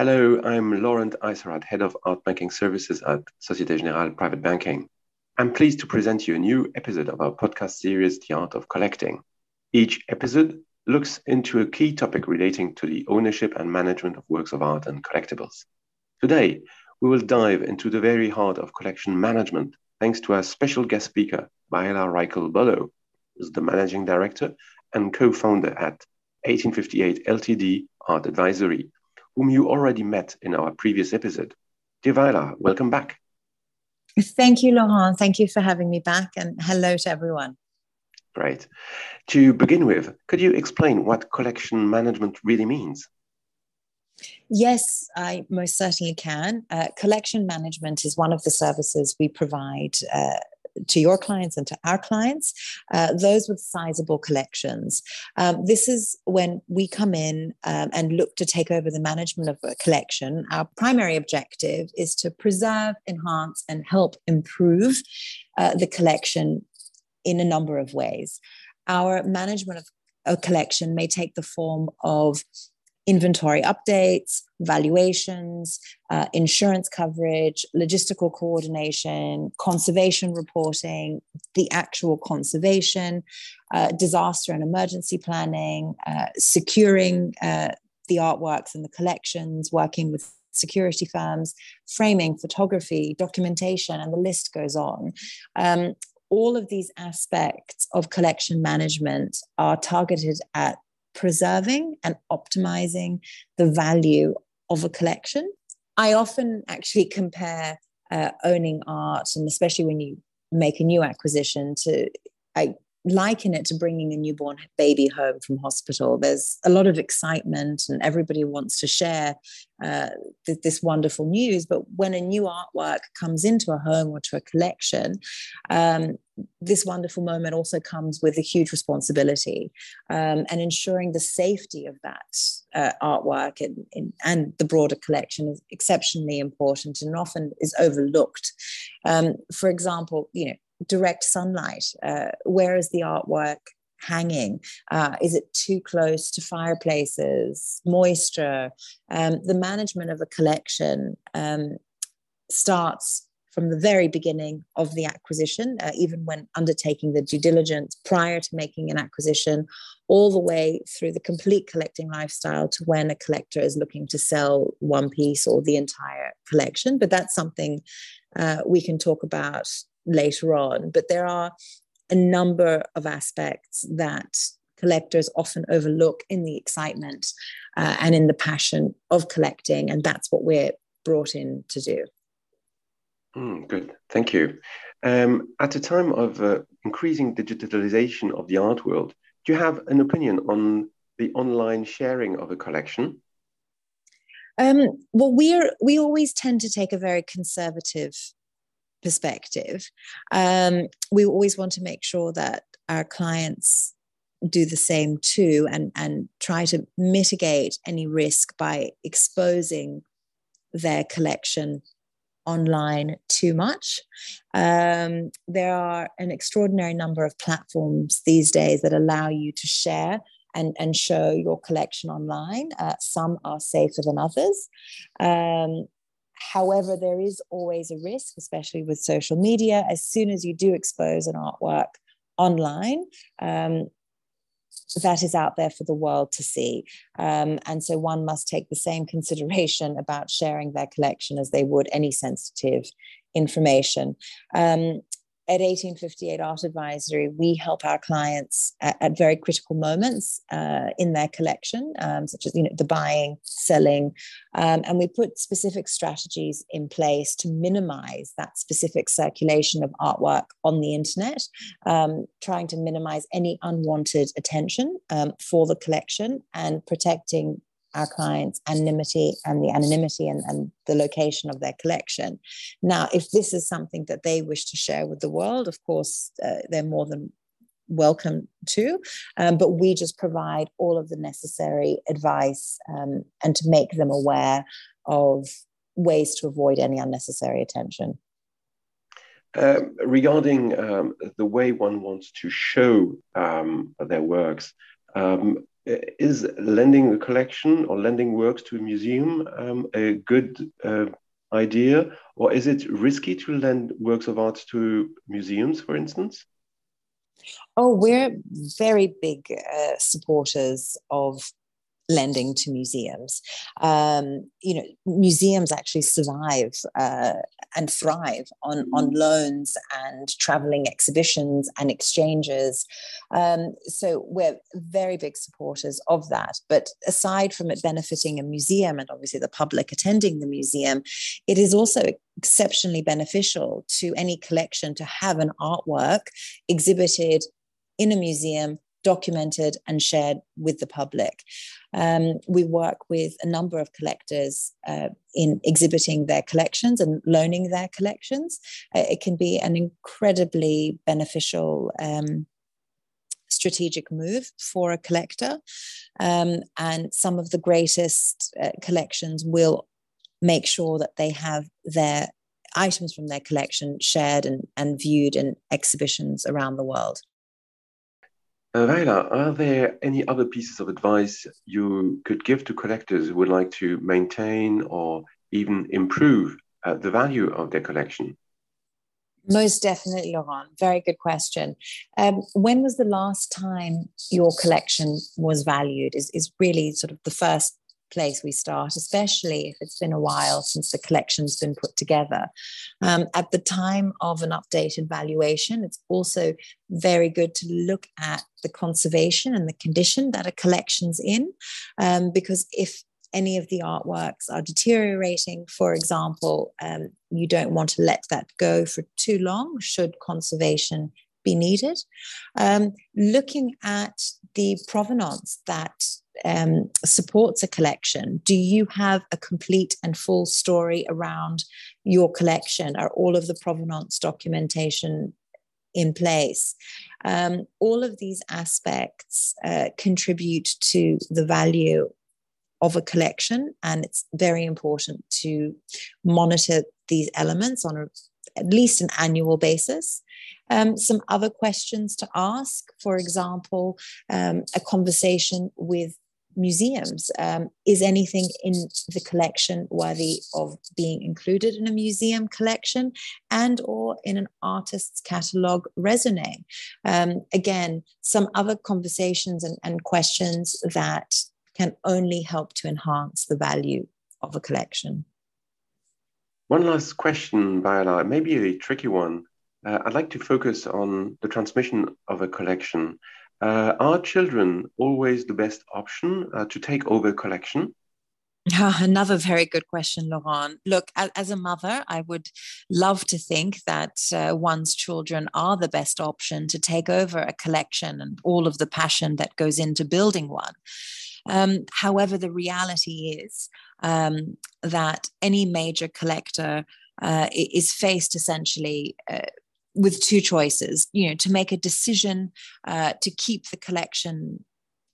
Hello, I'm Laurent Eiserad, Head of Art Banking Services at Societe Generale Private Banking. I'm pleased to present you a new episode of our podcast series, The Art of Collecting. Each episode looks into a key topic relating to the ownership and management of works of art and collectibles. Today, we will dive into the very heart of collection management thanks to our special guest speaker, Vaila Reichel Bolo, who's the managing director and co founder at 1858 LTD Art Advisory, whom you already met in our previous episode. Dear Vaila, welcome back. Thank you, Laurent. Thank you for having me back, and hello to everyone. Great. To begin with, could you explain what collection management really means? Yes, I most certainly can. Uh, collection management is one of the services we provide uh, to your clients and to our clients, uh, those with sizable collections. Um, this is when we come in um, and look to take over the management of a collection. Our primary objective is to preserve, enhance, and help improve uh, the collection in a number of ways. Our management of a collection may take the form of inventory updates, valuations, uh, insurance coverage, logistical coordination, conservation reporting, the actual conservation, uh, disaster and emergency planning, uh, securing uh, the artworks and the collections, working with security firms, framing, photography, documentation, and the list goes on. Um, all of these aspects of collection management are targeted at preserving and optimizing the value of a collection. I often actually compare uh, owning art, and especially when you make a new acquisition, to I liken it to bringing a newborn baby home from hospital. There's a lot of excitement, and everybody wants to share uh, th- this wonderful news. But when a new artwork comes into a home or to a collection, um, this wonderful moment also comes with a huge responsibility um, and ensuring the safety of that uh, artwork and, and, the broader collection is exceptionally important and often is overlooked. Um, for example, you know, direct sunlight. Uh, where is the artwork hanging? Uh, is it too close to fireplaces? Moisture? Um, the management of a collection um, starts from the very beginning of the acquisition, uh, even when undertaking the due diligence prior to making an acquisition, all the way through the complete collecting lifestyle to when a collector is looking to sell one piece or the entire collection. But that's something uh, we can talk about later on. But there are a number of aspects that collectors often overlook in the excitement uh, and in the passion of collecting. And that's what we're brought in to do. Mm, good, thank you. Um, at a time of uh, increasing digitalization of the art world, do you have an opinion on the online sharing of a collection? Um, well, we're we always tend to take a very conservative perspective. Um, we always want to make sure that our clients do the same too, and and try to mitigate any risk by exposing their collection online too much. Um, there are an extraordinary number of platforms these days that allow you to share and, and show your collection online. Uh, some are safer than others. Um, however, there is always a risk, especially with social media. As soon as you do expose an artwork online, um, that is out there for the world to see. Um, and so one must take the same consideration about sharing their collection as they would any sensitive information. Um, at 1858 Art Advisory, we help our clients at, at very critical moments uh, in their collection, um, such as you know the buying, selling, um, and we put specific strategies in place to minimize that specific circulation of artwork on the internet, um, trying to minimize any unwanted attention um, for the collection and protecting our clients' anonymity and the anonymity and, and the location of their collection. Now, if this is something that they wish to share with the world, of course, uh, they're more than welcome to. Um, but we just provide all of the necessary advice um, and to make them aware of ways to avoid any unnecessary attention. Um, regarding um, the way one wants to show um, their works, um, is lending a collection or lending works to a museum um, a good uh, idea, or is it risky to lend works of art to museums, for instance? Oh, we're very big uh, supporters of lending to museums. Um, you know, museums actually survive uh, and thrive on, on mm-hmm. loans and traveling exhibitions and exchanges. Um, so we're very big supporters of that. But aside from it benefiting a museum and obviously the public attending the museum, it is also exceptionally beneficial to any collection to have an artwork exhibited in a museum documented and shared with the public. Um, we work with a number of collectors uh, in exhibiting their collections and loaning their collections. Uh, it can be an incredibly beneficial. Um, strategic move for a collector. Um, and some of the greatest uh, collections will make sure that they have their items from their collection shared and, and viewed in exhibitions around the world. Uh, are there any other pieces of advice you could give to collectors who would like to maintain or even improve uh, the value of their collection? Most definitely, Laurent. Very good question. Um, when was the last time your collection was valued? Is, is really sort of the first place we start, especially if it's been a while since the collection's been put together. Um, at the time of an updated valuation, it's also very good to look at the conservation and the condition that a collection's in, um, because if any of the artworks are deteriorating, for example, um, you don't want to let that go for too long, should conservation be needed. Um, looking at the provenance that um, supports a collection? Do you have a complete and full story around your collection? Are all of the provenance documentation in place? Um, all of these aspects uh, contribute to the value of a collection, and it's very important to monitor these elements on a, at least an annual basis. Um, some other questions to ask, for example, um, a conversation with museums. Um, is anything in the collection worthy of being included in a museum collection and or in an artist's catalog raisonné? Um, again, some other conversations and, and questions that can only help to enhance the value of a collection. One last question, Viola, maybe a tricky one. Uh, I'd like to focus on the transmission of a collection. Uh, are children always the best option uh, to take over a collection? another very good question, Laurent. Look, as, a mother, I would love to think that uh, one's children are the best option to take over a collection and all of the passion that goes into building one. Um, however, the reality is um, that any major collector uh, is faced essentially uh, with two choices you know to make a decision uh, to keep the collection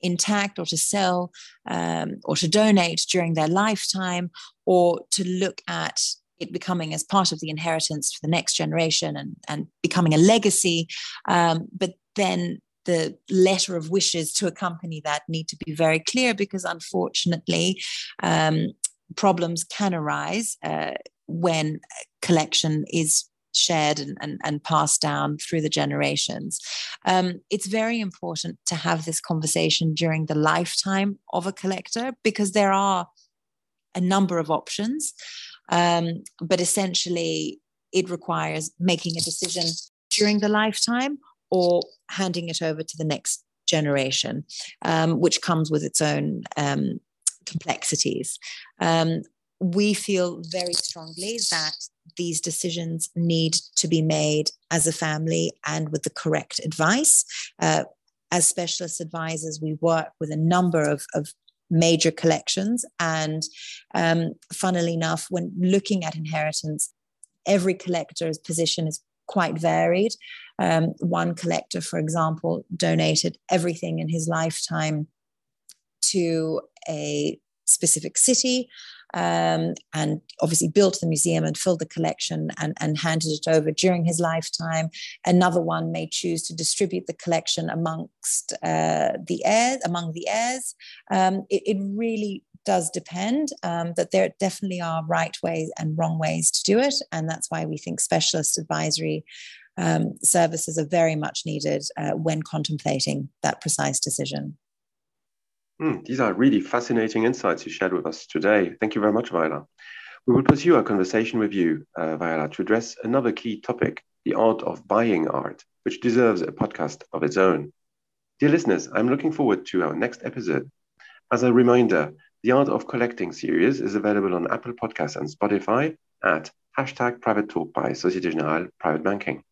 intact or to sell um, or to donate during their lifetime or to look at it becoming as part of the inheritance for the next generation and, and becoming a legacy. Um, but then the letter of wishes to accompany that need to be very clear because unfortunately um, problems can arise uh, when collection is shared and, and, and passed down through the generations. Um, it's very important to have this conversation during the lifetime of a collector because there are a number of options. Um, but essentially, it requires making a decision during the lifetime or handing it over to the next generation, um, which comes with its own um, complexities. Um, we feel very strongly that these decisions need to be made as a family and with the correct advice. Uh, as specialist advisors, we work with a number of, of major collections. And um, funnily enough, when looking at inheritance, every collector's position is quite varied. Um, one collector, for example, donated everything in his lifetime to a specific city. um, and obviously built the museum and filled the collection and, and handed it over during his lifetime. Another one may choose to distribute the collection amongst uh, the heirs, among the heirs. Um, it, it, really does depend um, that there definitely are right ways and wrong ways to do it and that's why we think specialist advisory um, services are very much needed uh, when contemplating that precise decision. Mm, these are really fascinating insights you shared with us today. Thank you very much, Viola. We will pursue our conversation with you, uh, Viola, to address another key topic the art of buying art, which deserves a podcast of its own. Dear listeners, I'm looking forward to our next episode. As a reminder, the Art of Collecting series is available on Apple Podcasts and Spotify at hashtag private talk by Societe Generale Private Banking.